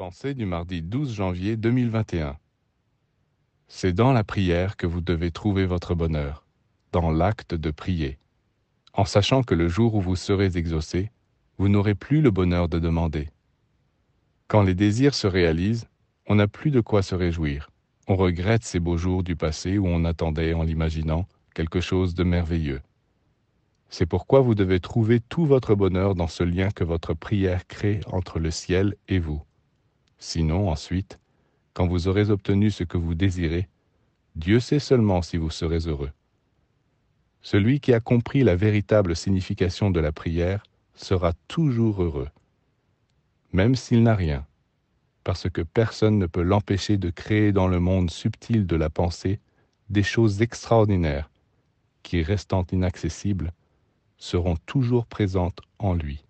Pensée du mardi 12 janvier 2021. C'est dans la prière que vous devez trouver votre bonheur, dans l'acte de prier, en sachant que le jour où vous serez exaucé, vous n'aurez plus le bonheur de demander. Quand les désirs se réalisent, on n'a plus de quoi se réjouir. On regrette ces beaux jours du passé où on attendait, en l'imaginant, quelque chose de merveilleux. C'est pourquoi vous devez trouver tout votre bonheur dans ce lien que votre prière crée entre le ciel et vous. Sinon, ensuite, quand vous aurez obtenu ce que vous désirez, Dieu sait seulement si vous serez heureux. Celui qui a compris la véritable signification de la prière sera toujours heureux, même s'il n'a rien, parce que personne ne peut l'empêcher de créer dans le monde subtil de la pensée des choses extraordinaires qui, restant inaccessibles, seront toujours présentes en lui.